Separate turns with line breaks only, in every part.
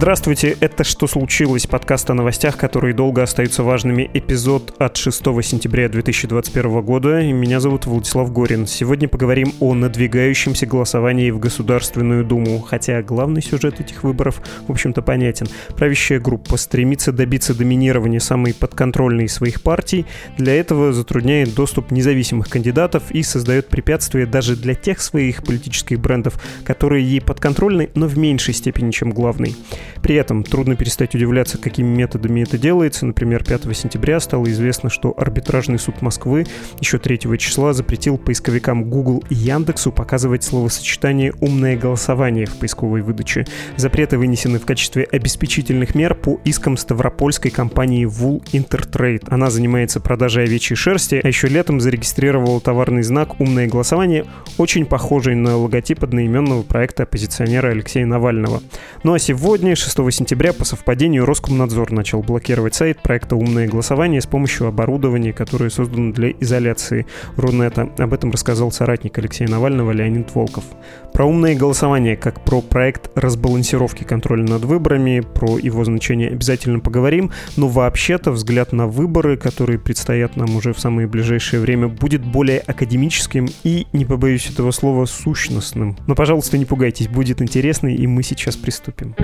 Здравствуйте, это «Что случилось?» подкаст о новостях, которые долго остаются важными. Эпизод от 6 сентября 2021 года. Меня зовут Владислав Горин. Сегодня поговорим о надвигающемся голосовании в Государственную Думу. Хотя главный сюжет этих выборов, в общем-то, понятен. Правящая группа стремится добиться доминирования самой подконтрольной своих партий. Для этого затрудняет доступ независимых кандидатов и создает препятствия даже для тех своих политических брендов, которые ей подконтрольны, но в меньшей степени, чем главный. При этом трудно перестать удивляться, какими методами это делается. Например, 5 сентября стало известно, что арбитражный суд Москвы еще 3 числа запретил поисковикам Google и Яндексу показывать словосочетание «умное голосование» в поисковой выдаче. Запреты вынесены в качестве обеспечительных мер по искам ставропольской компании Wool Intertrade. Она занимается продажей овечьей шерсти, а еще летом зарегистрировала товарный знак «Умное голосование», очень похожий на логотип одноименного проекта оппозиционера Алексея Навального. Ну а сегодня, 6 сентября, по совпадению, Роскомнадзор начал блокировать сайт проекта «Умное голосование» с помощью оборудования, которое создано для изоляции Рунета. Об этом рассказал соратник Алексея Навального Леонид Волков. Про умное голосование, как про проект разбалансировки контроля над выборами, про его значение обязательно поговорим, но вообще-то взгляд на выборы, которые предстоят нам уже в самое ближайшее время, будет более академическим и, не побоюсь этого слова, сущностным. Но, пожалуйста, не пугайтесь, будет интересно, и мы сейчас приступим.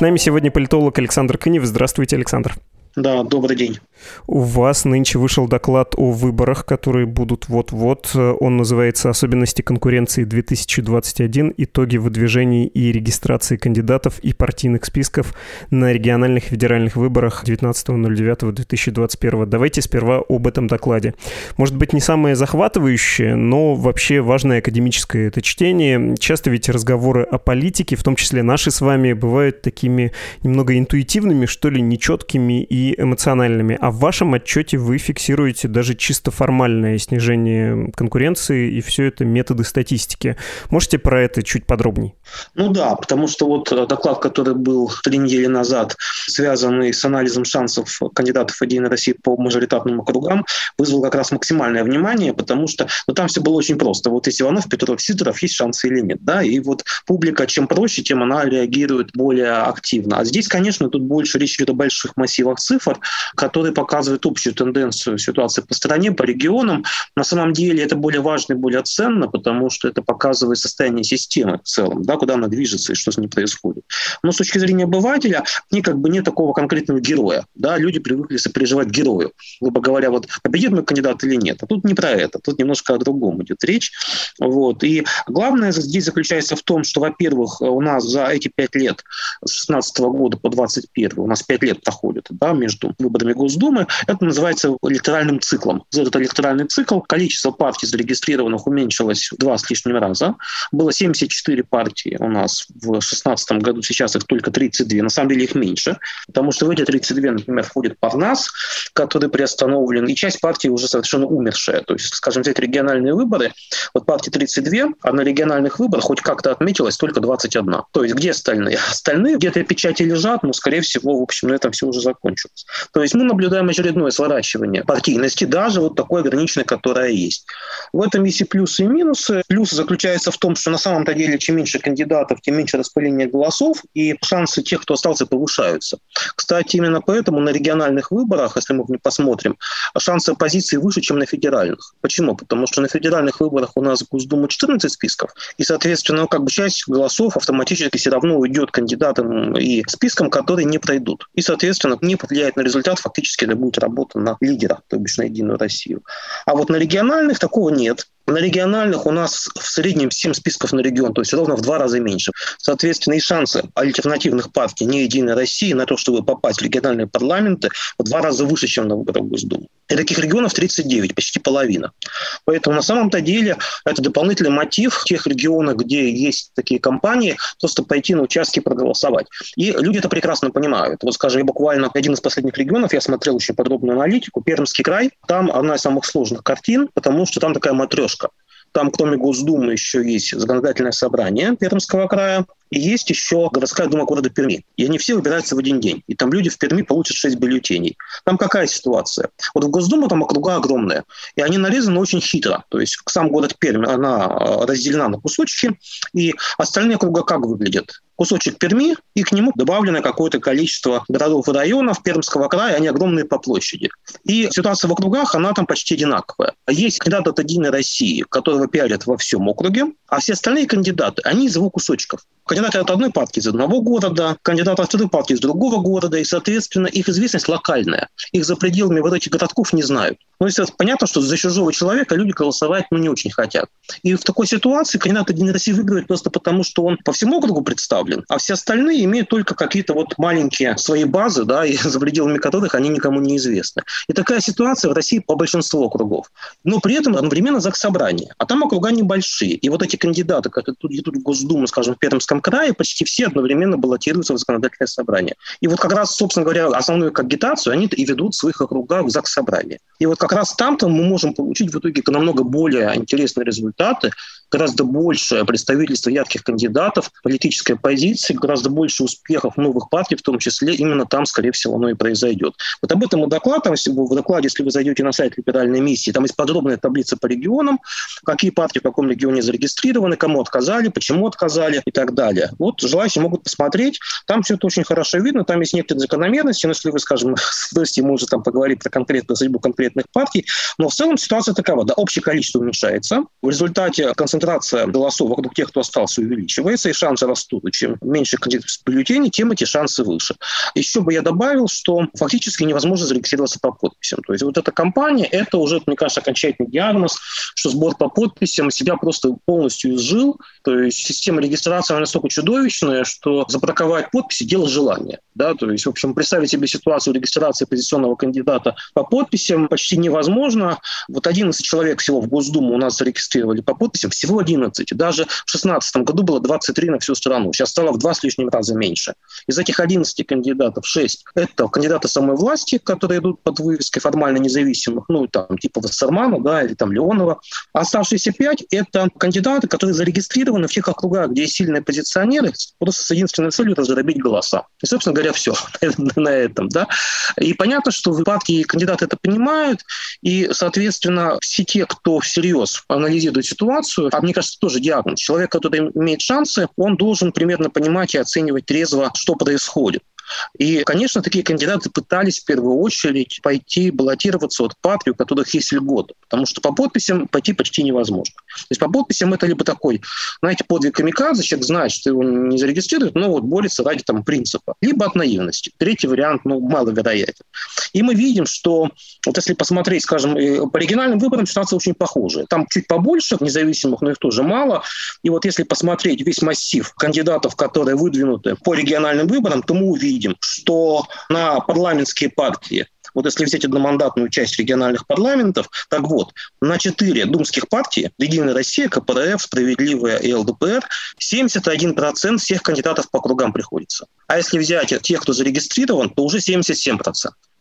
С нами сегодня политолог Александр Кынев. Здравствуйте, Александр.
Да, добрый день.
У вас нынче вышел доклад о выборах, которые будут вот-вот. Он называется «Особенности конкуренции 2021. Итоги выдвижений и регистрации кандидатов и партийных списков на региональных и федеральных выборах 19.09.2021». Давайте сперва об этом докладе. Может быть, не самое захватывающее, но вообще важное академическое это чтение. Часто ведь разговоры о политике, в том числе наши с вами, бывают такими немного интуитивными, что ли, нечеткими и эмоциональными. А в вашем отчете вы фиксируете даже чисто формальное снижение конкуренции, и все это методы статистики. Можете про это чуть подробнее?
Ну да, потому что вот э, доклад, который был три недели назад, связанный с анализом шансов кандидатов «Единой России» по мажоритарным округам, вызвал как раз максимальное внимание, потому что ну, там все было очень просто. Вот если Иванов, Петров, Сидоров, есть шансы или нет. Да? И вот публика, чем проще, тем она реагирует более активно. А здесь, конечно, тут больше речь идет о больших массивах цифр, которые показывают общую тенденцию ситуации по стране, по регионам. На самом деле это более важно и более ценно, потому что это показывает состояние системы в целом, да, куда она движется и что с ней происходит. Но с точки зрения обывателя, не как бы нет такого конкретного героя. Да? Люди привыкли сопереживать герою. Грубо говоря, вот победит мой кандидат или нет. А тут не про это, тут немножко о другом идет речь. Вот. И главное здесь заключается в том, что, во-первых, у нас за эти пять лет, с 16 года по 21 у нас пять лет проходит да, между выборами Госдумы, это называется электоральным циклом. За этот электоральный цикл количество партий зарегистрированных уменьшилось в два с лишним раза. Было 74 партии у нас в 2016 году, сейчас их только 32. На самом деле их меньше, потому что в эти 32, например, входит Парнас, который приостановлен, и часть партий уже совершенно умершая. То есть, скажем, взять региональные выборы, вот партии 32, а на региональных выборах хоть как-то отметилось только 21. То есть где остальные? Остальные где-то печати лежат, но, скорее всего, в общем, на этом все уже закончилось. То есть мы наблюдаем очередное сворачивание партийности, даже вот такой ограниченной, которая есть. В этом есть и плюсы, и минусы. Плюсы заключаются в том, что на самом-то деле чем меньше кандидатов, тем меньше распыление голосов, и шансы тех, кто остался, повышаются. Кстати, именно поэтому на региональных выборах, если мы посмотрим, шансы оппозиции выше, чем на федеральных. Почему? Потому что на федеральных выборах у нас в Госдуму 14 списков, и, соответственно, как бы часть голосов автоматически все равно уйдет кандидатам и спискам, которые не пройдут. И, соответственно, не повлияет на результат, фактически это будет работа на лидера, то бишь на Единую Россию. А вот на региональных такого нет. На региональных у нас в среднем 7 списков на регион, то есть ровно в два раза меньше. Соответственно, и шансы альтернативных партий не Единой России на то, чтобы попасть в региональные парламенты, в два раза выше, чем на выборах в Госдуму. И таких регионов 39, почти половина. Поэтому на самом-то деле это дополнительный мотив тех регионах, где есть такие компании, просто пойти на участки проголосовать. И люди это прекрасно понимают. Вот, скажем, буквально один из последних регионов, я смотрел очень подробную аналитику, Пермский край, там одна из самых сложных картин, потому что там такая матрешка. Там, кроме Госдумы, еще есть законодательное собрание Пермского края, и есть еще городская дума города Перми. И они все выбираются в один день. И там люди в Перми получат 6 бюллетеней. Там какая ситуация? Вот в Госдуму там округа огромная. И они нарезаны очень хитро. То есть сам город Перми, она э, разделена на кусочки. И остальные округа как выглядят? Кусочек Перми, и к нему добавлено какое-то количество городов и районов Пермского края, они огромные по площади. И ситуация в округах, она там почти одинаковая. Есть кандидат от «Единой России», которого пиарят во всем округе, а все остальные кандидаты, они из его кусочков. Кандидаты от одной партии из одного города, кандидаты от второй партии из другого города, и, соответственно, их известность локальная. Их за пределами вот этих городков не знают. Ну, естественно, понятно, что за чужого человека люди голосовать ну, не очень хотят. И в такой ситуации кандидат Единой России выигрывает просто потому, что он по всему округу представлен, а все остальные имеют только какие-то вот маленькие свои базы, да, и за пределами которых они никому не известны. И такая ситуация в России по большинству округов. Но при этом одновременно ЗАГС собрание. А там округа небольшие. И вот эти кандидаты, которые идут в Госдуму, скажем, в Пермском крае почти все одновременно баллотируются в законодательное собрание. И вот как раз, собственно говоря, основную агитацию они и ведут в своих округах в ЗАГС собрание. И вот как раз там-то мы можем получить в итоге намного более интересные результаты, гораздо больше представительства ярких кандидатов, политической позиции, гораздо больше успехов новых партий, в том числе именно там, скорее всего, оно и произойдет. Вот об этом и доклад, там, в докладе, если вы зайдете на сайт либеральной миссии, там есть подробная таблица по регионам, какие партии в каком регионе зарегистрированы, кому отказали, почему отказали и так далее. Вот желающие могут посмотреть, там все это очень хорошо видно, там есть некоторые закономерности, но если вы, скажем, с удовольствием можете там поговорить про конкретную судьбу конкретных партий, но в целом ситуация такова, да, общее количество уменьшается, в результате концентрации концентрация голосов вокруг тех, кто остался, увеличивается, и шансы растут. Чем меньше кандидатов в бюллетене, тем эти шансы выше. Еще бы я добавил, что фактически невозможно зарегистрироваться по подписям. То есть вот эта кампания, это уже, мне кажется, окончательный диагноз, что сбор по подписям себя просто полностью изжил. То есть система регистрации настолько чудовищная, что забраковать подписи – дело желания. Да? То есть, в общем, представить себе ситуацию регистрации оппозиционного кандидата по подписям почти невозможно. Вот 11 человек всего в Госдуму у нас зарегистрировали по подписям, всего всего 11. Даже в 2016 году было 23 на всю страну. Сейчас стало в два с лишним раза меньше. Из этих 11 кандидатов 6 – это кандидаты самой власти, которые идут под вывеской формально независимых, ну, там, типа Вассермана, да, или там Леонова. А оставшиеся 5 – это кандидаты, которые зарегистрированы в тех округах, где есть сильные позиционеры, просто с единственной целью – это голоса. И, собственно говоря, все на этом, да. И понятно, что в партии кандидаты это понимают, и, соответственно, все те, кто всерьез анализирует ситуацию, мне кажется, тоже диагноз. Человек, который имеет шансы, он должен примерно понимать и оценивать трезво, что происходит. И, конечно, такие кандидаты пытались в первую очередь пойти баллотироваться от партий, у которых есть льготы, потому что по подписям пойти почти невозможно. То есть по подписям это либо такой, знаете, подвиг камикадзе, человек знает, что его не зарегистрируют, но вот борется ради там принципа, либо от наивности. Третий вариант, ну, маловероятен. И мы видим, что вот если посмотреть, скажем, по оригинальным выборам ситуация очень похожая. Там чуть побольше независимых, но их тоже мало. И вот если посмотреть весь массив кандидатов, которые выдвинуты по региональным выборам, то мы увидим, видим, что на парламентские партии вот если взять одномандатную часть региональных парламентов, так вот, на четыре думских партии, Единая Россия, КПРФ, Справедливая и ЛДПР, 71% всех кандидатов по кругам приходится. А если взять тех, кто зарегистрирован, то уже 77%.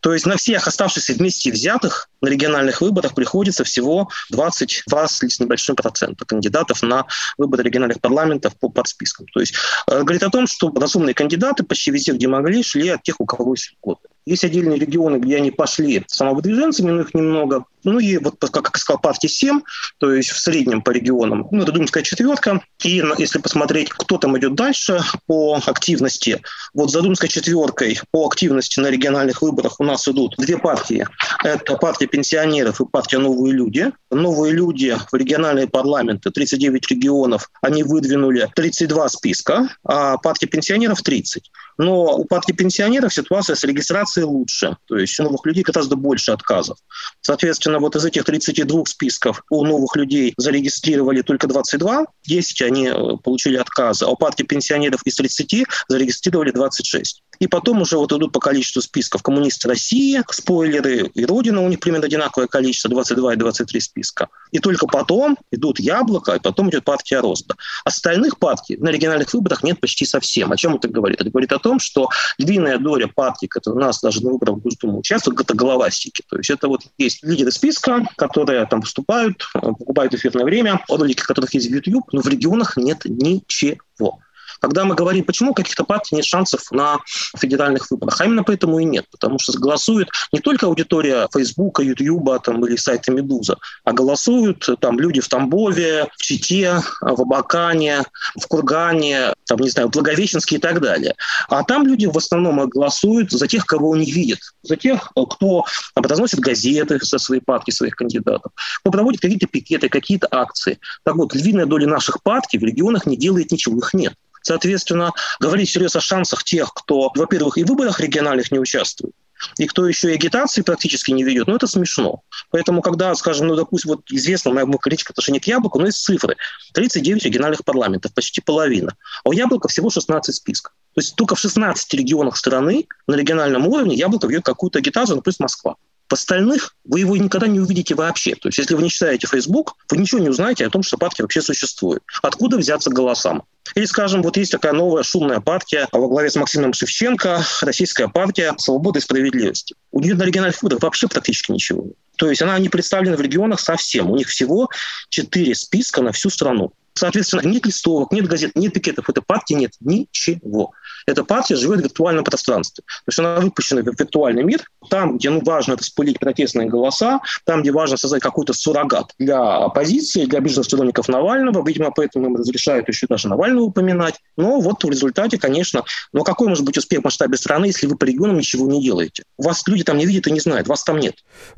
То есть на всех оставшихся вместе взятых на региональных выборах приходится всего 22 с небольшим процентом кандидатов на выборы региональных парламентов по подспискам. То есть э, говорит о том, что разумные кандидаты почти везде, где могли, шли от тех, у кого есть льготы. Есть отдельные регионы, где они пошли самовыдвиженцами, но их немного. Ну и вот, как сказал, партия 7, то есть в среднем по регионам, ну, это Думская четверка. И если посмотреть, кто там идет дальше по активности, вот за Думской четверкой по активности на региональных выборах у нас идут две партии. Это партия пенсионеров и партия «Новые люди». «Новые люди» в региональные парламенты, 39 регионов, они выдвинули 32 списка, а партия пенсионеров 30. Но у партии пенсионеров ситуация с регистрацией лучше. То есть у новых людей гораздо больше отказов. Соответственно, вот из этих 32 списков у новых людей зарегистрировали только 22, 10 они э, получили отказы, а у партии пенсионеров из 30 зарегистрировали 26. И потом уже вот идут по количеству списков. Коммунисты России, спойлеры, и Родина у них примерно одинаковое количество, 22 и 23 списка. И только потом идут Яблоко, и потом идет партия Роста. Остальных партий на региональных выборах нет почти совсем. О чем это говорит? Это говорит о том, что львиная доля партий, которые у нас даже на выборах в Госдуму участвуют, это головастики. То есть это вот есть лидеры списка, которые там выступают, покупают эфирное время, ролики которых есть в YouTube, но в регионах нет ничего. Когда мы говорим, почему у каких-то партий нет шансов на федеральных выборах, а именно поэтому и нет, потому что голосует не только аудитория Фейсбука, Ютьюба там, или сайта Медуза, а голосуют там люди в Тамбове, в Чите, в Абакане, в Кургане, там, не знаю, в Благовещенске и так далее. А там люди в основном голосуют за тех, кого они видят, за тех, кто разносит газеты со своей партии, своих кандидатов, кто проводит какие-то пикеты, какие-то акции. Так вот, львиная доля наших партий в регионах не делает ничего, их нет. Соответственно, говорить всерьез о шансах тех, кто, во-первых, и в выборах региональных не участвует, и кто еще и агитации практически не ведет, ну это смешно. Поэтому, когда, скажем, ну, допустим, вот известно моя критика отношение к Яблоку, но есть цифры. 39 региональных парламентов, почти половина. А у Яблока всего 16 списков. То есть только в 16 регионах страны на региональном уровне Яблоко ведет какую-то агитацию, ну, плюс Москва. В остальных вы его никогда не увидите вообще. То есть если вы не читаете Facebook, вы ничего не узнаете о том, что партия вообще существует. Откуда взяться голосам? Или, скажем, вот есть такая новая шумная партия во главе с Максимом Шевченко, российская партия «Свобода и справедливости». У нее на региональных выборах вообще практически ничего. То есть она не представлена в регионах совсем. У них всего четыре списка на всю страну. Соответственно, нет листовок, нет газет, нет пикетов, этой партии нет ничего. Эта партия живет в виртуальном пространстве. То есть она выпущена в виртуальный мир, там, где ну, важно распылить протестные голоса, там, где важно создать какой-то суррогат для оппозиции, для обиженных сторонников Навального. Видимо, поэтому им разрешают еще даже Навального упоминать. Но вот в результате, конечно, но какой может быть успех в масштабе страны, если вы по регионам ничего не делаете? Вас люди там не видят и не знают, вас там нет.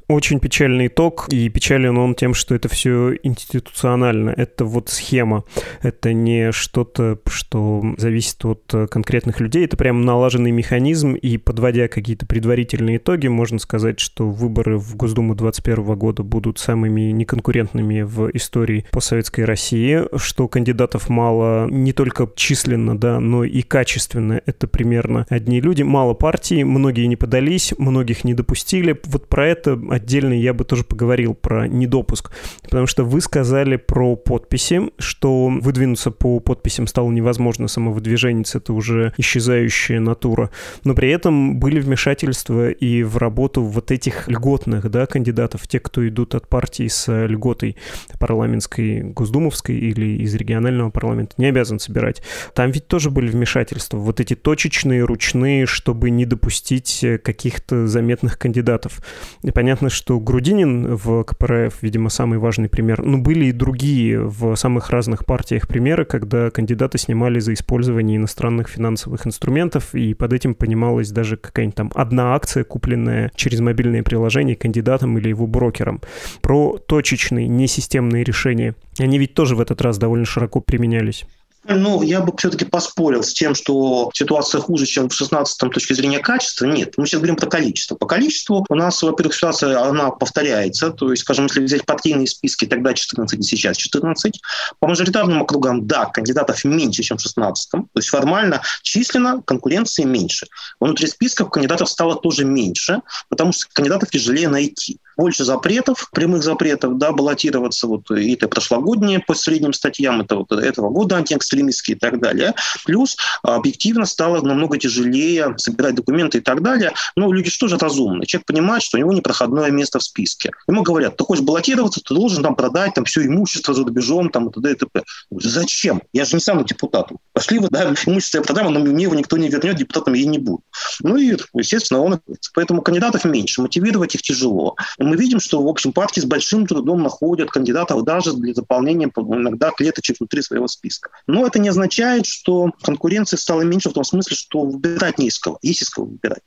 Очень печальный итог, и печален он тем, что это все институционально. Это вот схема. Это не что-то, что зависит от конкретных людей. Это прям налаженный механизм, и подводя какие-то предварительные итоги, можно сказать, что выборы в Госдуму 2021 года будут самыми неконкурентными в истории постсоветской России, что кандидатов мало не только численно, да, но и качественно. Это примерно одни люди, мало партий, многие не подались, многих не допустили. Вот про это отдельно я бы тоже поговорил, про недопуск. Потому что вы сказали про подписи, что выдвинуться по подписям стало невозможно, самовыдвижение это уже исчезающая натура. Но при этом были вмешательства и в работу вот этих льготных да, кандидатов, те, кто идут от партии с льготой парламентской, госдумовской или из регионального парламента, не обязан собирать. Там ведь тоже были вмешательства, вот эти точечные, ручные, чтобы не допустить каких-то заметных кандидатов. И понятно, что Грудинин в КПРФ, видимо, самый важный пример, но были и другие в самых разных партиях примеры, когда кандидаты снимали за использование иностранных финансовых инструментов, и под этим понималась даже какая-нибудь там одна акция, купленная через мобильное приложение кандидатом или его брокером. Про точечные, несистемные решения. Они ведь тоже в этот раз довольно широко применялись.
Ну, я бы все-таки поспорил с тем, что ситуация хуже, чем в 16 точки зрения качества. Нет, мы сейчас говорим про количество. По количеству у нас, во-первых, ситуация, она повторяется. То есть, скажем, если взять партийные списки, тогда 14, и сейчас 14. По мажоритарным округам, да, кандидатов меньше, чем в 16 То есть формально, численно конкуренции меньше. Внутри списков кандидатов стало тоже меньше, потому что кандидатов тяжелее найти больше запретов, прямых запретов, да, баллотироваться, вот и это прошлогодние по средним статьям, это вот этого года антиэкстремистские и так далее. Плюс объективно стало намного тяжелее собирать документы и так далее. Но люди что же разумны? Человек понимает, что у него непроходное место в списке. Ему говорят, ты хочешь баллотироваться, ты должен там продать там все имущество за рубежом, там и т.д. и т.п. Зачем? Я же не сам депутатом. Пошли вы, да, имущество я продам, но мне его никто не вернет, депутатом я не буду. Ну и, естественно, он... Поэтому кандидатов меньше, мотивировать их тяжело мы видим, что, в общем, партии с большим трудом находят кандидатов даже для заполнения иногда клеточек внутри своего списка. Но это не означает, что конкуренции стало меньше в том смысле, что выбирать не из кого, есть из кого выбирать.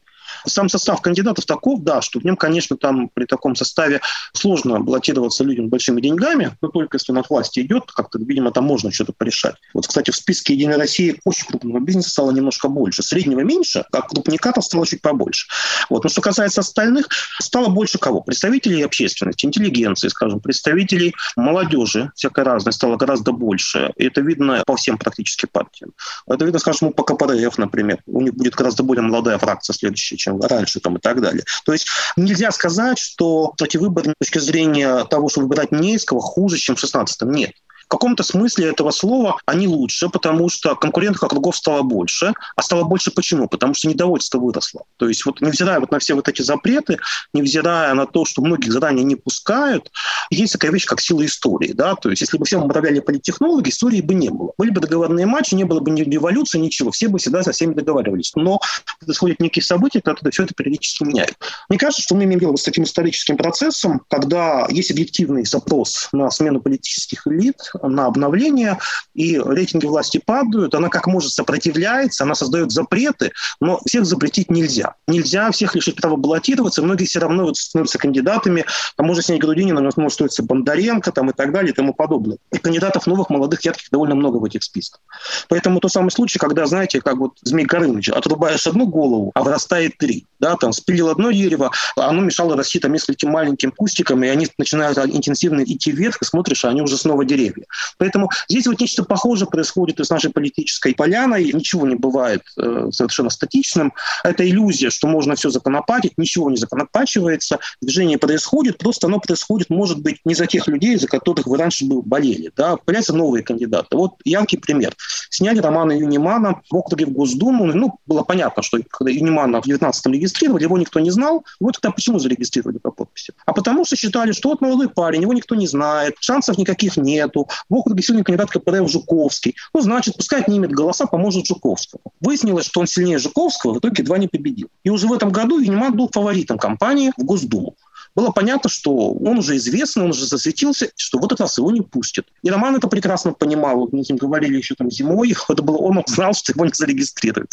Сам состав кандидатов таков, да, что в нем, конечно, там при таком составе сложно баллотироваться людям большими деньгами, но только если от власти идет, как-то, видимо, там можно что-то порешать. Вот, кстати, в списке «Единой России» очень крупного бизнеса стало немножко больше. Среднего меньше, а крупникатов стало чуть побольше. Вот. Но что касается остальных, стало больше кого? Представителей общественности, интеллигенции, скажем, представителей молодежи, всякой разной, стало гораздо больше. И это видно по всем практически партиям. Это видно, скажем, по КПРФ, например. У них будет гораздо более молодая фракция следующая, чем раньше там, и так далее. То есть нельзя сказать, что эти выборы с точки зрения того, что выбирать Нейского, хуже, чем в 16-м. Нет. В каком-то смысле этого слова они лучше, потому что конкурентных округов стало больше. А стало больше почему? Потому что недовольство выросло. То есть вот невзирая вот на все вот эти запреты, невзирая на то, что многих заранее не пускают, есть такая вещь, как сила истории. Да? То есть если бы всем управляли политтехнологи, истории бы не было. Были бы договорные матчи, не было бы ни революции, ничего. Все бы всегда со всеми договаривались. Но происходят некие события, которые все это периодически меняют. Мне кажется, что мы имеем дело с таким историческим процессом, когда есть объективный запрос на смену политических элит, на обновление, и рейтинги власти падают, она как может сопротивляется, она создает запреты, но всех запретить нельзя. Нельзя всех лишить права баллотироваться, многие все равно вот становятся кандидатами, там можно снять Грудинина, но может стоиться Бондаренко там, и так далее и тому подобное. И кандидатов новых, молодых, ярких довольно много в этих списках. Поэтому тот самый случай, когда, знаете, как вот Змей Горыныч, отрубаешь одну голову, а вырастает три. Да, там спилил одно дерево, а оно мешало расти там нескольким маленьким кустикам, и они начинают интенсивно идти вверх, и смотришь, а они уже снова деревья. Поэтому здесь вот нечто похожее происходит и с нашей политической поляной. Ничего не бывает э, совершенно статичным. Это иллюзия, что можно все законопатить, ничего не законопачивается, движение происходит, просто оно происходит, может быть, не за тех людей, за которых вы раньше бы болели. Да? Появляются новые кандидаты. Вот яркий пример. Сняли Романа Юнимана в округе в Госдуму. Ну, было понятно, что когда Юнимана в 19-м регистрировали, его никто не знал. Вот тогда почему зарегистрировали по подписи? А потому что считали, что вот молодой парень, его никто не знает, шансов никаких нету. Округе сильный кандидат КПРФ Жуковский. Ну, значит, пускай отнимет голоса, поможет Жуковскому. Выяснилось, что он сильнее Жуковского, в итоге два не победил. И уже в этом году Юниман был фаворитом кампании в Госдуму было понятно, что он уже известный, он уже засветился, что вот этот раз его не пустят. И Роман это прекрасно понимал. Мы с ним говорили еще там зимой. Это было, он знал, что его не зарегистрируют.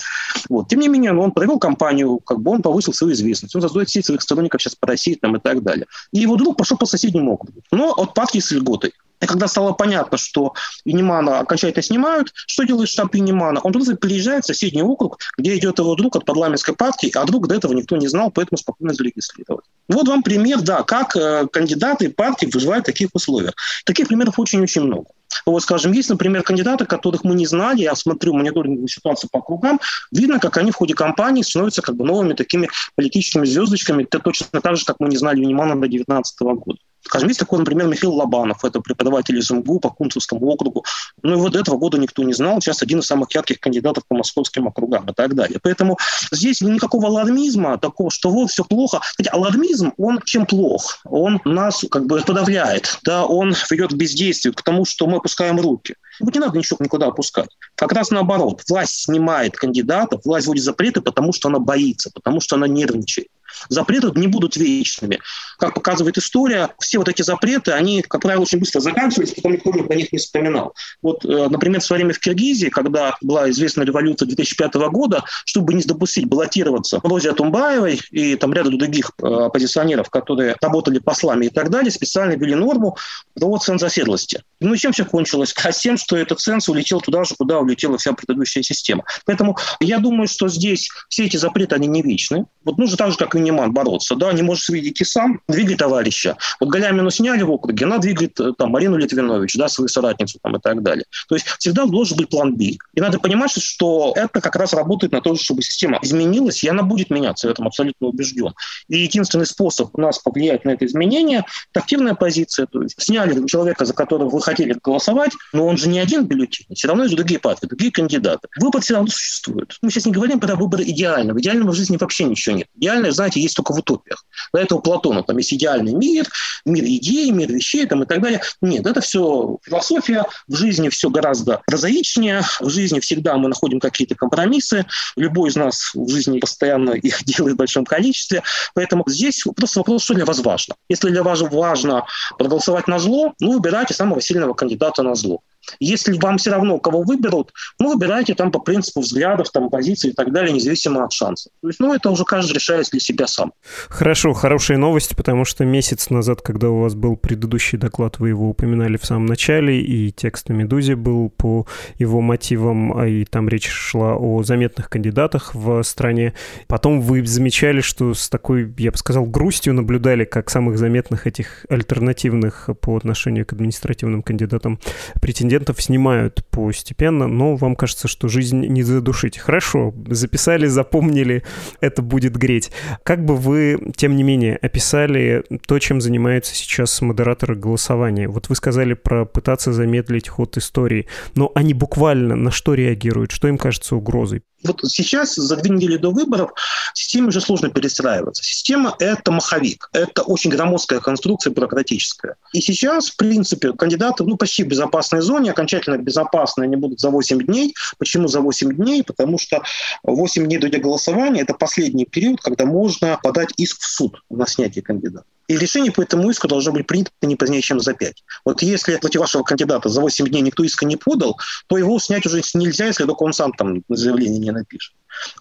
Вот. Тем не менее, он провел кампанию, как бы он повысил свою известность. Он создает сеть своих сторонников сейчас по России там, и так далее. И его друг пошел по соседнему округу. Но от партии с льготой. И когда стало понятно, что Юнимана окончательно снимают, что делает штаб Юнимана? Он просто приезжает в соседний округ, где идет его друг от парламентской партии, а друг до этого никто не знал, поэтому спокойно зарегистрировали. Вот вам пример, да, как э, кандидаты партии выживают в таких условиях. Таких примеров очень-очень много. Вот, скажем, есть, например, кандидаты, которых мы не знали, я смотрю мониторинговую ситуацию по кругам, видно, как они в ходе кампании становятся как бы новыми такими политическими звездочками, это точно так же, как мы не знали Юнимана до 2019 года. Скажем, есть такой, например, Михаил Лобанов, это преподаватель из МГУ по Кунцевскому округу. Ну и вот этого года никто не знал, сейчас один из самых ярких кандидатов по московским округам и так далее. Поэтому здесь никакого алармизма, такого, что вот все плохо. Хотя алармизм, он чем плох? Он нас как бы подавляет, да, он ведет к бездействию, к тому, что мы опускаем руки. Не надо ничего никуда опускать. Как раз наоборот. Власть снимает кандидатов, власть вводит запреты, потому что она боится, потому что она нервничает. Запреты не будут вечными. Как показывает история, все вот эти запреты, они, как правило, очень быстро заканчивались, потом никто про них не вспоминал. Вот, э, например, в свое время в Киргизии, когда была известна революция 2005 года, чтобы не допустить баллотироваться Розе Тумбаевой и там ряду других э, оппозиционеров, которые работали послами и так далее, специально ввели норму про ценз оседлости. Ну и чем все кончилось? А тем, что этот ценз улетел туда же, куда улетела вся предыдущая система. Поэтому я думаю, что здесь все эти запреты, они не вечны. Вот нужно так же, как и Неман, бороться. Да, не можешь видеть и сам, двигай товарища. Вот Галямину сняли в округе, она двигает э, там, Марину Литвинович, да, свою соратницу там, и так далее. То есть всегда должен быть план Б. И надо понимать, что это как раз работает на то, чтобы система изменилась, и она будет меняться, в этом абсолютно убежден. И единственный способ у нас повлиять на это изменение – это активная позиция. То есть сняли человека, за которого вы хотели голосовать, но он же не один бюллетень, все равно есть другие партии, другие кандидаты. Выбор все равно существует. Мы сейчас не говорим про выбор идеального. Идеального в жизни вообще ничего нет. Идеальное, знаете, есть только в утопиях. До этого Платона, там есть идеальный мир, мир идей, мир вещей там, и так далее. Нет, это все философия. В жизни все гораздо прозаичнее. В жизни всегда мы находим какие-то компромиссы. Любой из нас в жизни постоянно их делает в большом количестве. Поэтому здесь просто вопрос, что для вас важно. Если для вас важно проголосовать на зло, ну, выбирайте самого сильного кандидата на зло. Если вам все равно, кого выберут, ну, выбирайте там по принципу взглядов, там, позиций и так далее, независимо от шансов. То есть, ну, это уже каждый решает для себя сам.
Хорошо, хорошая новость, потому что месяц назад, когда у вас был предыдущий доклад, вы его упоминали в самом начале, и текст на «Медузе» был по его мотивам, а и там речь шла о заметных кандидатах в стране. Потом вы замечали, что с такой, я бы сказал, грустью наблюдали, как самых заметных этих альтернативных по отношению к административным кандидатам претендентов снимают постепенно, но вам кажется, что жизнь не задушить. Хорошо, записали, запомнили, это будет греть. Как бы вы, тем не менее, описали то, чем занимаются сейчас модераторы голосования? Вот вы сказали про пытаться замедлить ход истории, но они буквально на что реагируют? Что им кажется угрозой?
Вот сейчас, за две недели до выборов, системе уже сложно перестраиваться. Система – это маховик. Это очень громоздкая конструкция бюрократическая. И сейчас, в принципе, кандидаты ну, почти в безопасной зоне, окончательно безопасные они будут за 8 дней. Почему за 8 дней? Потому что 8 дней до голосования – это последний период, когда можно подать иск в суд на снятие кандидата. И решение по этому иску должно быть принято не позднее, чем за 5. Вот если против вашего кандидата за 8 дней никто иска не подал, то его снять уже нельзя, если только он сам там заявление не напишет.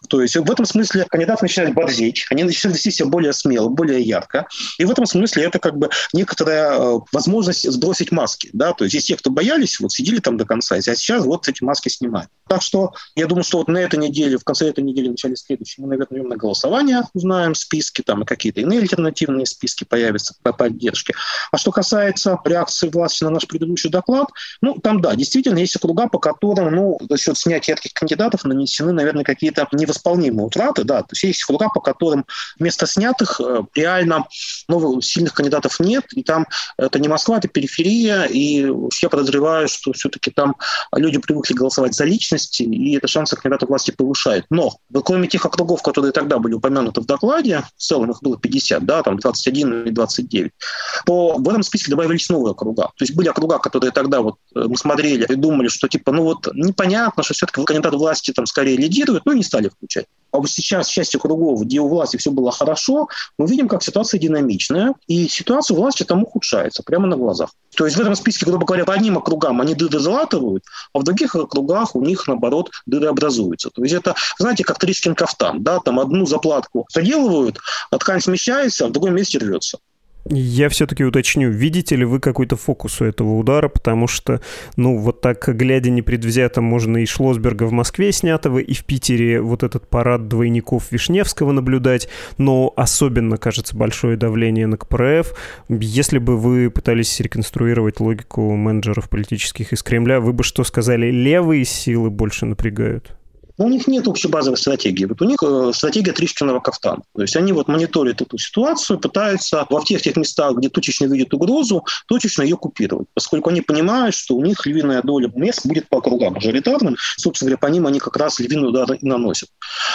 То есть в этом смысле кандидаты начинают борзеть, они начинают вести себя более смело, более ярко. И в этом смысле это как бы некоторая э, возможность сбросить маски. Да? То есть есть те, кто боялись, вот сидели там до конца, а сейчас вот эти маски снимают. Так что я думаю, что вот на этой неделе, в конце этой недели, в начале следующей, мы, наверное, на голосование узнаем списки, там и какие-то иные альтернативные списки появятся по поддержке. А что касается реакции власти на наш предыдущий доклад, ну, там, да, действительно, есть округа, по которым, ну, за счет снятия ярких кандидатов нанесены, наверное, какие-то невосполнимые утраты, да, то есть есть округа, по которым вместо снятых э, реально новых сильных кандидатов нет, и там это не Москва, это периферия, и я подозреваю, что все-таки там люди привыкли голосовать за личности, и это шансы кандидата власти повышает. Но кроме тех округов, которые тогда были упомянуты в докладе, в целом их было 50, да, там 21 и 29, то в этом списке добавились новые округа. То есть были округа, которые тогда вот э, мы смотрели и думали, что типа, ну вот непонятно, что все-таки кандидат власти там скорее лидирует, ну не стали включать. А вот сейчас в части кругов, где у власти все было хорошо, мы видим, как ситуация динамичная, и ситуация власти там ухудшается прямо на глазах. То есть в этом списке, грубо говоря, по одним округам они дыры залатывают, а в других округах у них, наоборот, дыры образуются. То есть это, знаете, как Тришкин кафтан, да, там одну заплатку заделывают, а ткань смещается, а в другом месте рвется.
Я все-таки уточню, видите ли вы какой-то фокус у этого удара, потому что, ну, вот так, глядя непредвзято, можно и Шлосберга в Москве снятого, и в Питере вот этот парад двойников Вишневского наблюдать, но особенно, кажется, большое давление на КПРФ. Если бы вы пытались реконструировать логику менеджеров политических из Кремля, вы бы что сказали, левые силы больше напрягают?
Но у них нет общей базовой стратегии. Вот у них э, стратегия трещинного кафтана. То есть они вот мониторят эту ситуацию, пытаются во всех тех местах, где точечно видят угрозу, точечно ее купировать. Поскольку они понимают, что у них львиная доля мест будет по округам мажоритарным. Собственно говоря, по ним они как раз львиную удар и наносят.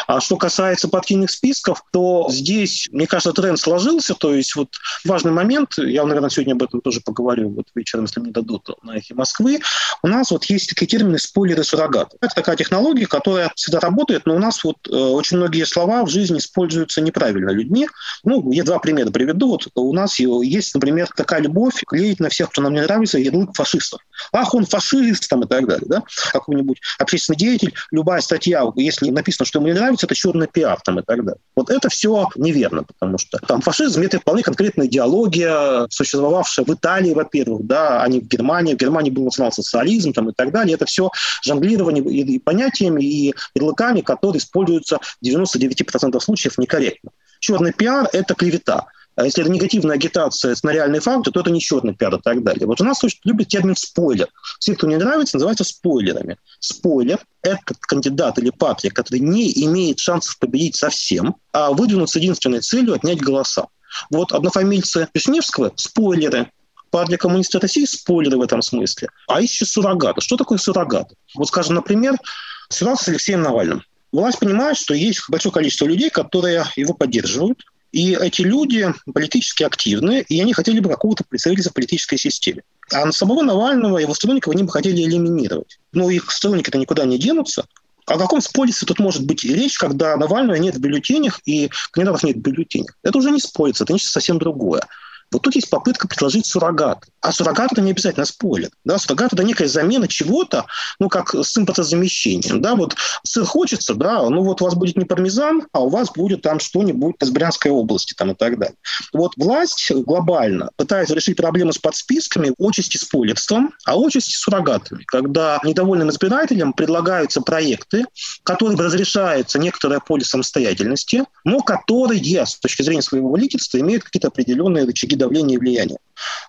А что касается партийных списков, то здесь, мне кажется, тренд сложился. То есть вот важный момент, я, наверное, сегодня об этом тоже поговорю вот вечером, если мне дадут на эхе Москвы. У нас вот есть такие термины спойлеры суррогаты. Это такая технология, которая всегда работает, но у нас вот э, очень многие слова в жизни используются неправильно людьми. Ну, я два примера приведу. Вот у нас есть, например, такая любовь клеить на всех, кто нам не нравится, ярлык фашистов. Ах, он фашист там и так далее. Да? Какой-нибудь общественный деятель, любая статья, если написано, что ему не нравится, это черный пиар там и так далее. Вот это все неверно, потому что там фашизм – это вполне конкретная идеология, существовавшая в Италии, во-первых, да, а не в Германии. В Германии был национал-социализм там и так далее. Это все жонглирование и, и понятиями, и ярлыками, которые используются в 99% случаев некорректно. Черный пиар – это клевета. А если это негативная агитация на реальные факты, то это не черный пиар и так далее. Вот у нас любят термин «спойлер». Все, кто не нравится, называются спойлерами. Спойлер – это кандидат или партия, который не имеет шансов победить совсем, а выдвинут с единственной целью отнять голоса. Вот однофамильцы Вишневского – спойлеры, партия коммунистов России – спойлеры в этом смысле. А еще суррогаты. Что такое суррогат? Вот, скажем, например, ситуация с Алексеем Навальным. Власть понимает, что есть большое количество людей, которые его поддерживают, и эти люди политически активны, и они хотели бы какого-то представительства в политической системе. А на самого Навального его сторонников они бы хотели элиминировать. Но их сторонники-то никуда не денутся. О каком спойлерстве тут может быть речь, когда Навального нет в бюллетенях и кандидатов нет в бюллетенях? Это уже не спойлерство, это нечто совсем другое. Вот тут есть попытка предложить суррогат. А суррогат это не обязательно спойлер. Да? Суррогат это некая замена чего-то, ну, как с импортозамещением. Да? Вот сыр хочется, да, ну вот у вас будет не пармезан, а у вас будет там что-нибудь из Брянской области там, и так далее. Вот власть глобально пытается решить проблему с подсписками отчасти спойлерством, а отчасти суррогатами, когда недовольным избирателям предлагаются проекты, которые разрешаются некоторое поле самостоятельности, но которые, с точки зрения своего лидерства, имеют какие-то определенные рычаги давления и влияния.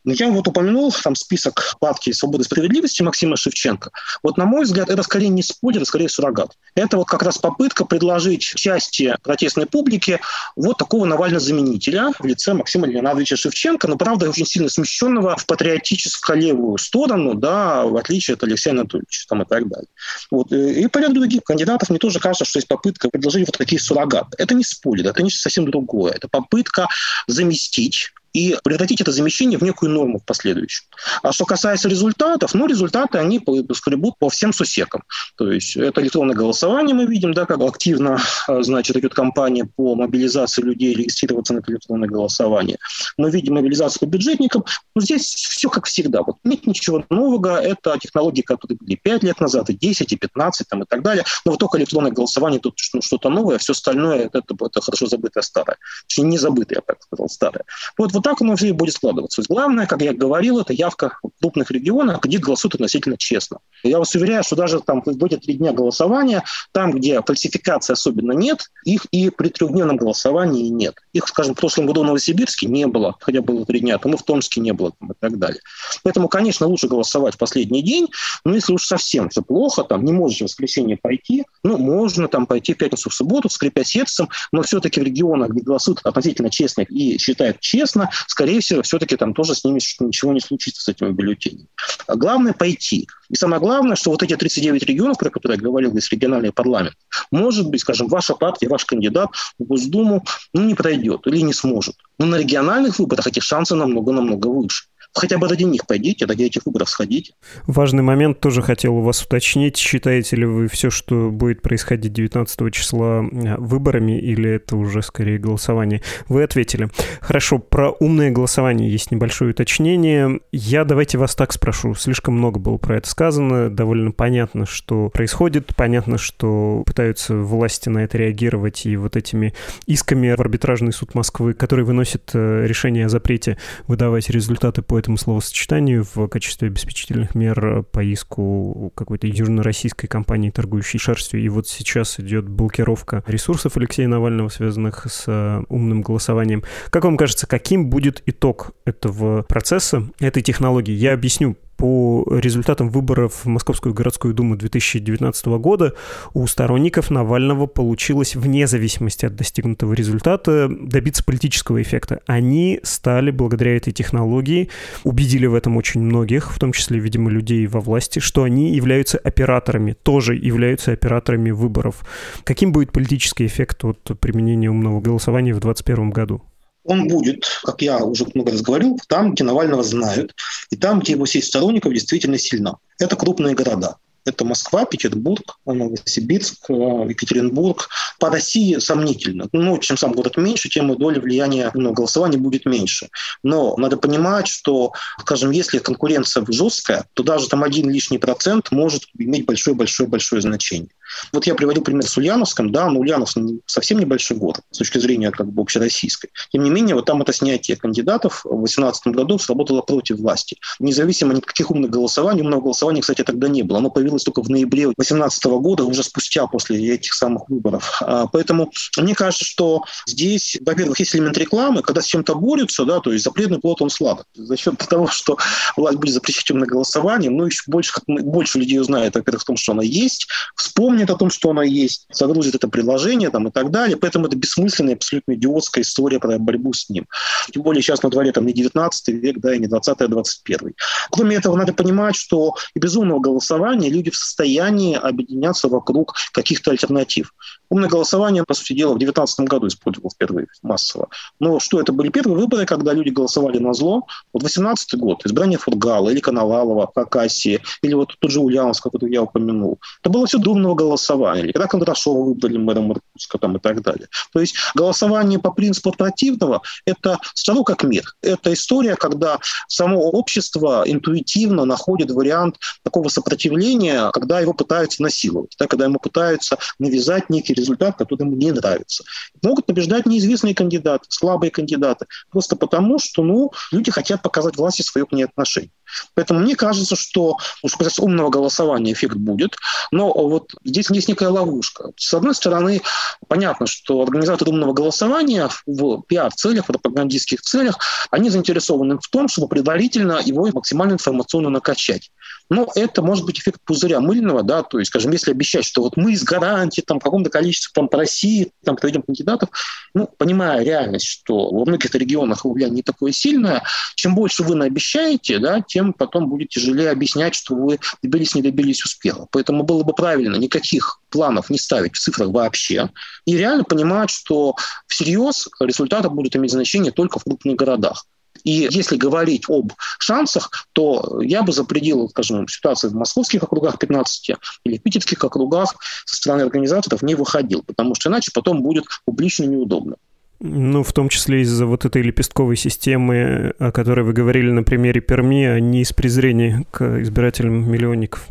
Но я вот упомянул там список партии «Свободы и справедливости» Максима Шевченко. Вот, на мой взгляд, это скорее не спойлер, а скорее суррогат. Это вот как раз попытка предложить части протестной публики вот такого Навального-заменителя в лице Максима Леонидовича Шевченко, но, правда, очень сильно смещенного в патриотическо-левую сторону, да, в отличие от Алексея Анатольевича там, и так далее. Вот. И по ряду других кандидатов мне тоже кажется, что есть попытка предложить вот такие суррогаты. Это не спойлер, это не совсем другое. Это попытка заместить и превратить это замещение в некую норму в последующем. А что касается результатов, ну, результаты, они скребут по всем сусекам. То есть это электронное голосование мы видим, да, как активно, а, значит, идет кампания по мобилизации людей регистрироваться на электронное голосование. Мы видим мобилизацию по бюджетникам. Но здесь все как всегда. Вот нет ничего нового. Это технологии, которые были 5 лет назад, и 10, и 15, там, и так далее. Но вот только электронное голосование тут ну, что-то новое, все остальное это, это хорошо забытое старое. Точнее, не забытое, я так сказал, старое. Вот, вот так оно все и будет складываться. Главное, как я говорил, это явка в крупных регионах, где голосуют относительно честно. Я вас уверяю, что даже там в эти три дня голосования, там, где фальсификации особенно нет, их и при трехдневном голосовании нет. Их, скажем, в прошлом году в Новосибирске не было, хотя было три дня, тому в Томске не было там, и так далее. Поэтому, конечно, лучше голосовать в последний день, но если уж совсем все плохо, там не можешь в воскресенье пойти, ну, можно там пойти в пятницу, в субботу, скрипя сердцем, но все-таки в регионах, где голосуют относительно честно и считают честно, скорее всего, все-таки там тоже с ними ничего не случится, с этими бюллетенями. А главное – пойти. И самое главное, что вот эти 39 регионов, про которые я говорил, есть региональный парламент, может быть, скажем, ваша партия, ваш кандидат в Госдуму ну, не пройдет или не сможет. Но на региональных выборах эти шансы намного-намного выше хотя бы ради них пойдите, ради этих выборов сходите.
Важный момент тоже хотел у вас уточнить. Считаете ли вы все, что будет происходить 19 числа э, выборами, или это уже скорее голосование? Вы ответили. Хорошо, про умное голосование есть небольшое уточнение. Я давайте вас так спрошу. Слишком много было про это сказано. Довольно понятно, что происходит. Понятно, что пытаются власти на это реагировать и вот этими исками в арбитражный суд Москвы, который выносит э, решение о запрете выдавать результаты по этому словосочетанию в качестве обеспечительных мер по иску какой-то южно-российской компании, торгующей шерстью. И вот сейчас идет блокировка ресурсов Алексея Навального, связанных с э, умным голосованием. Как вам кажется, каким будет итог этого процесса, этой технологии? Я объясню, по результатам выборов в Московскую городскую думу 2019 года у сторонников Навального получилось, вне зависимости от достигнутого результата, добиться политического эффекта. Они стали, благодаря этой технологии, убедили в этом очень многих, в том числе, видимо, людей во власти, что они являются операторами, тоже являются операторами выборов. Каким будет политический эффект от применения умного голосования в 2021 году?
Он будет, как я уже много раз говорил, там, где Навального знают, и там, где его сеть сторонников действительно сильна. Это крупные города. Это Москва, Петербург, Новосибирск, э, Екатеринбург. По России сомнительно. Ну, чем сам город меньше, тем и доля влияния ну, голосования будет меньше. Но надо понимать, что, скажем, если конкуренция жесткая, то даже там один лишний процент может иметь большое-большое-большое значение. Вот я приводил пример с Ульяновском, да, но Ульяновск совсем небольшой город с точки зрения как бы общероссийской. Тем не менее, вот там это снятие кандидатов в 2018 году сработало против власти. Независимо ни от каких умных голосований, умного голосования, кстати, тогда не было. Оно появилось только в ноябре 2018 года, уже спустя после этих самых выборов. А, поэтому мне кажется, что здесь, во-первых, есть элемент рекламы, когда с чем-то борются, да, то есть запретный плод, он сладок. За счет того, что власть будет запрещать умное голосование, ну, еще больше, как больше людей узнает, во-первых, в том, что оно есть, вспомнит помнит о том, что она есть, загрузит это приложение там, и так далее. Поэтому это бессмысленная, абсолютно идиотская история про борьбу с ним. Тем более сейчас на дворе там не 19 век, да, и не 20 а 21 Кроме этого, надо понимать, что и безумного голосования люди в состоянии объединяться вокруг каких-то альтернатив. Умное голосование, по сути дела, в 2019 году использовал впервые массово. Но что это были первые выборы, когда люди голосовали на зло. Вот 18 год, избрание Фургала или Коновалова, Хакасии, или вот тот же Ульяновск, который я упомянул. Это было все думного голосования голосования, когда Кондрашова выбрали мэром Иркутска там, и так далее. То есть голосование по принципу противного – это страну как мир. Это история, когда само общество интуитивно находит вариант такого сопротивления, когда его пытаются насиловать, да, когда ему пытаются навязать некий результат, который ему не нравится. Могут побеждать неизвестные кандидаты, слабые кандидаты, просто потому, что ну, люди хотят показать власти свое к ней отношение. Поэтому мне кажется, что, ну, касается умного голосования, эффект будет. Но вот здесь есть некая ловушка. С одной стороны, понятно, что организаторы умного голосования в пиар-целях, в пропагандистских целях, они заинтересованы в том, чтобы предварительно его максимально информационно накачать. Но это может быть эффект пузыря мыльного, да, то есть, скажем, если обещать, что вот мы с гарантией там, каком-то количестве там, по России там, проведем кандидатов, ну, понимая реальность, что во многих регионах влияние не такое сильное, чем больше вы наобещаете, да, тем потом будет тяжелее объяснять, что вы добились, не добились успеха. Поэтому было бы правильно никаких планов не ставить в цифрах вообще и реально понимать, что всерьез результаты будут иметь значение только в крупных городах. И если говорить об шансах, то я бы за скажем, ситуации в московских округах 15 или питерских округах со стороны организаторов не выходил, потому что иначе потом будет публично неудобно.
Ну, в том числе из-за вот этой лепестковой системы, о которой вы говорили на примере Перми, а не из презрения к избирателям миллионников.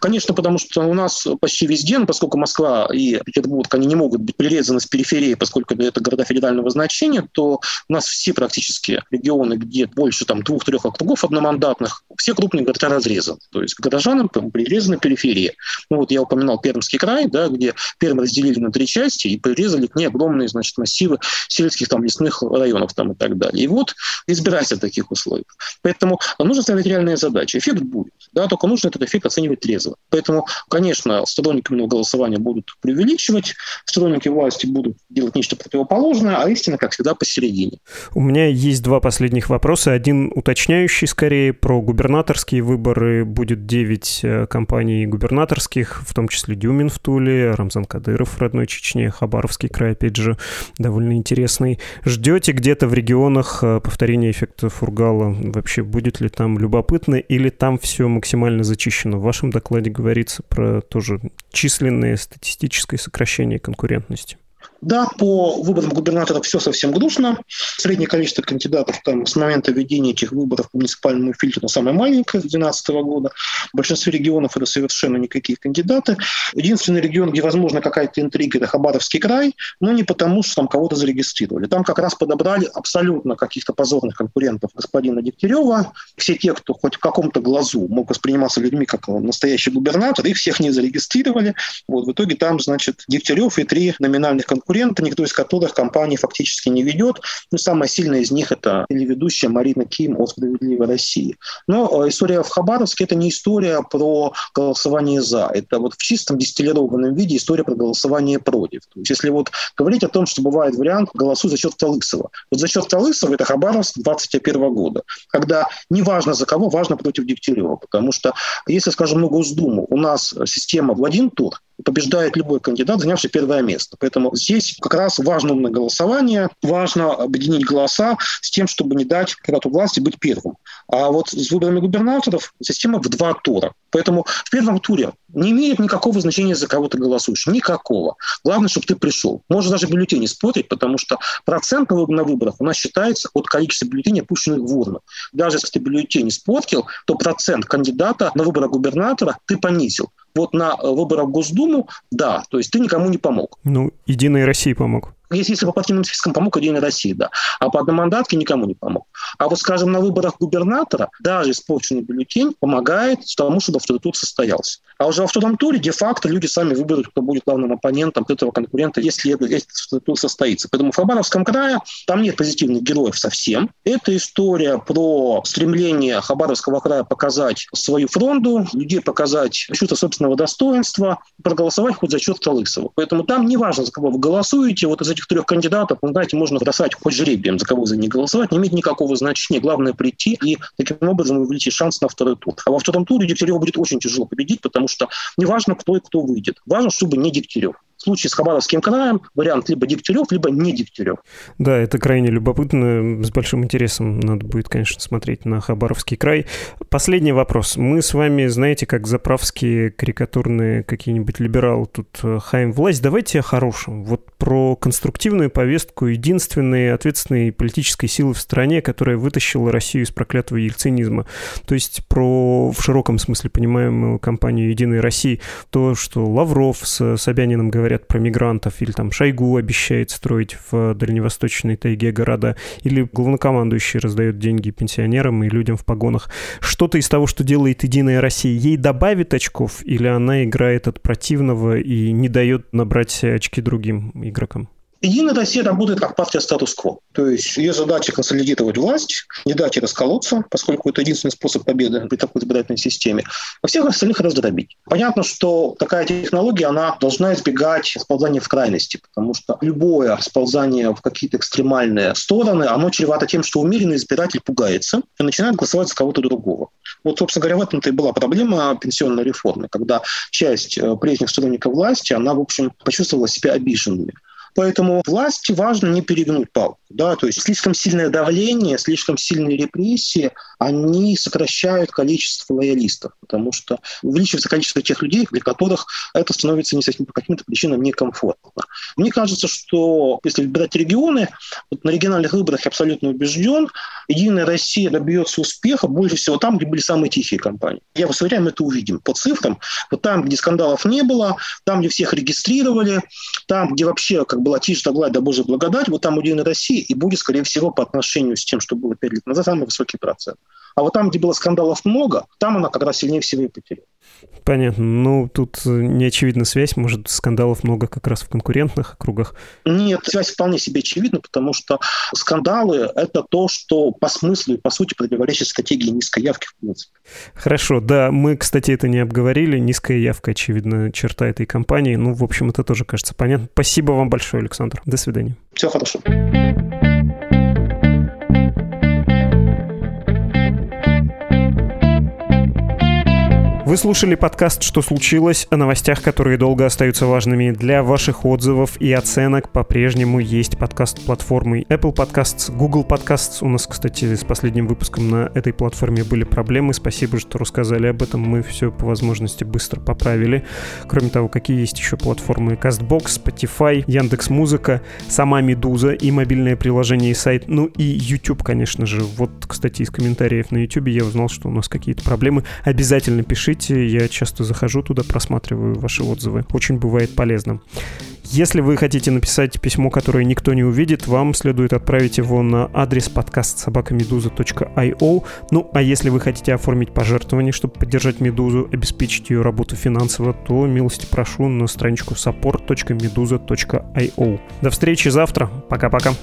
Конечно, потому что у нас почти везде, ну, поскольку Москва и Петербург, они не могут быть прирезаны с периферии, поскольку это города федерального значения, то у нас все практически регионы, где больше там двух-трех округов одномандатных, все крупные города разрезаны. То есть горожанам прирезаны периферии. Ну вот я упоминал Пермский край, да, где Пермь разделили на три части и прирезали к ней огромные значит, массивы сельских там, лесных районов там, и так далее. И вот избиратель таких условий. Поэтому нужно ставить реальные задачи. Эффект будет, да, только нужно этот эффект оценивать трезво. Поэтому, конечно, сторонники голосования будут преувеличивать, сторонники власти будут делать нечто противоположное, а истина, как всегда, посередине.
У меня есть два последних вопроса. Один уточняющий скорее про губернаторские выборы. Будет 9 э, компаний губернаторских, в том числе Дюмин в Туле, Рамзан Кадыров в родной Чечне, Хабаровский край, опять же, довольно интересный. Ждете где-то в регионах э, повторения эффекта Фургала? Вообще будет ли там любопытно или там все максимально зачищено? В вашем докладе докладе говорится про тоже численное статистическое сокращение конкурентности.
Да, по выборам губернаторов все совсем грустно. Среднее количество кандидатов там, с момента введения этих выборов по муниципальному фильтру самое маленькое с 2012 года. В большинстве регионов это совершенно никакие кандидаты. Единственный регион, где возможно какая-то интрига, это Хабаровский край, но не потому, что там кого-то зарегистрировали. Там как раз подобрали абсолютно каких-то позорных конкурентов господина Дегтярева. Все те, кто хоть в каком-то глазу мог восприниматься людьми как настоящий губернатор, их всех не зарегистрировали. Вот, в итоге там, значит, Дегтярев и три номинальных конкурента конкуренты, никто из которых компании фактически не ведет. Ну, самая сильная из них – это телеведущая Марина Ким о «Справедливой России». Но э, история в Хабаровске – это не история про голосование «за». Это вот в чистом дистиллированном виде история про голосование «против». То есть если вот говорить о том, что бывает вариант «голосуй за счет Талысова». Вот за счет Талысова – это Хабаровск 2021 года, когда не важно за кого, важно против Дегтярева. Потому что если, скажем, на Госдуму у нас система в один тур, побеждает любой кандидат, занявший первое место. Поэтому здесь как раз важно умное голосование, важно объединить голоса с тем, чтобы не дать кандидату власти быть первым. А вот с выборами губернаторов система в два тура. Поэтому в первом туре не имеет никакого значения, за кого ты голосуешь. Никакого. Главное, чтобы ты пришел. Можно даже бюллетени спорить, потому что процент на выборах у нас считается от количества бюллетеней, опущенных в урну. Даже если ты бюллетень испортил, то процент кандидата на выборы губернатора ты понизил. Вот на выборах в Госдуму, да, то есть ты никому не помог.
Ну, Единой России помог.
Если, если по партийным спискам помог Единой России, да. А по одномандатке никому не помог. А вот, скажем, на выборах губернатора даже испорченный бюллетень помогает тому, чтобы второй тур состоялся. А уже во втором туре де-факто люди сами выберут, кто будет главным оппонентом этого конкурента, если, второй тур состоится. Поэтому в Хабаровском крае там нет позитивных героев совсем. Это история про стремление Хабаровского края показать свою фронту, людей показать чувство собственного достоинства, проголосовать хоть за счет Талысова. Поэтому там не важно, за кого вы голосуете, вот из этих трех кандидатов, ну, знаете, можно бросать хоть жребием, за кого за них голосовать, не имеет никакого значения. Главное прийти и таким образом увеличить шанс на второй тур. А во втором туре Дегтяреву будет очень тяжело победить, потому что не важно, кто и кто выйдет. Важно, чтобы не Дегтярев. Случае с Хабаровским краем вариант либо Дегтярев, либо не Дегтярев.
Да, это крайне любопытно. С большим интересом надо будет, конечно, смотреть на Хабаровский край. Последний вопрос. Мы с вами, знаете, как заправские карикатурные какие-нибудь либералы тут э, хаем власть. Давайте о хорошем. Вот про конструктивную повестку единственной ответственной политической силы в стране, которая вытащила Россию из проклятого ельцинизма. То есть про в широком смысле понимаемую компанию «Единой России». То, что Лавров с Собяниным говорят про мигрантов, или там Шойгу обещает строить в дальневосточной тайге города, или главнокомандующий раздает деньги пенсионерам и людям в погонах. Что-то из того, что делает «Единая Россия», ей добавит очков, или она играет от противного и не дает набрать очки другим игрокам?
Единая Россия работает как партия статус-кво. То есть ее задача консолидировать власть, не дать ей расколоться, поскольку это единственный способ победы при такой избирательной системе, а всех остальных раздробить. Понятно, что такая технология, она должна избегать сползания в крайности, потому что любое сползание в какие-то экстремальные стороны, оно чревато тем, что умеренный избиратель пугается и начинает голосовать за кого-то другого. Вот, собственно говоря, в этом-то и была проблема пенсионной реформы, когда часть э, прежних сторонников власти, она, в общем, почувствовала себя обиженными. Поэтому власти важно не перегнуть палку. Да? То есть слишком сильное давление, слишком сильные репрессии, они сокращают количество лоялистов, потому что увеличивается количество тех людей, для которых это становится не совсем по каким-то причинам некомфортно. Мне кажется, что если выбирать регионы, вот на региональных выборах я абсолютно убежден, Единая Россия добьется успеха больше всего там, где были самые тихие компании. Я уверяю, мы это увидим по цифрам. Вот там, где скандалов не было, там, где всех регистрировали, там, где вообще как была да гладь, да Божья благодать, вот там Единая Россия и будет, скорее всего, по отношению с тем, что было пять лет назад, самый высокий процент. А вот там, где было скандалов много, там она как раз сильнее всего и потеряла.
Понятно. Ну, тут не очевидна связь. Может, скандалов много как раз в конкурентных кругах?
Нет, связь вполне себе очевидна, потому что скандалы — это то, что по смыслу и по сути противоречит стратегии низкой явки в принципе.
Хорошо, да, мы, кстати, это не обговорили. Низкая явка, очевидно, черта этой компании. Ну, в общем, это тоже кажется понятно. Спасибо вам большое, Александр. До свидания.
Все хорошо.
Вы слушали подкаст «Что случилось?» о новостях, которые долго остаются важными. Для ваших отзывов и оценок по-прежнему есть подкаст платформы Apple Podcasts, Google Podcasts. У нас, кстати, с последним выпуском на этой платформе были проблемы. Спасибо, что рассказали об этом. Мы все по возможности быстро поправили. Кроме того, какие есть еще платформы? CastBox, Spotify, Яндекс Музыка, сама Медуза и мобильное приложение и сайт. Ну и YouTube, конечно же. Вот, кстати, из комментариев на YouTube я узнал, что у нас какие-то проблемы. Обязательно пишите пишите, я часто захожу туда, просматриваю ваши отзывы. Очень бывает полезно. Если вы хотите написать письмо, которое никто не увидит, вам следует отправить его на адрес подкаст собакамедуза.io. Ну, а если вы хотите оформить пожертвование, чтобы поддержать Медузу, обеспечить ее работу финансово, то милости прошу на страничку support.meduza.io. До встречи завтра. Пока-пока.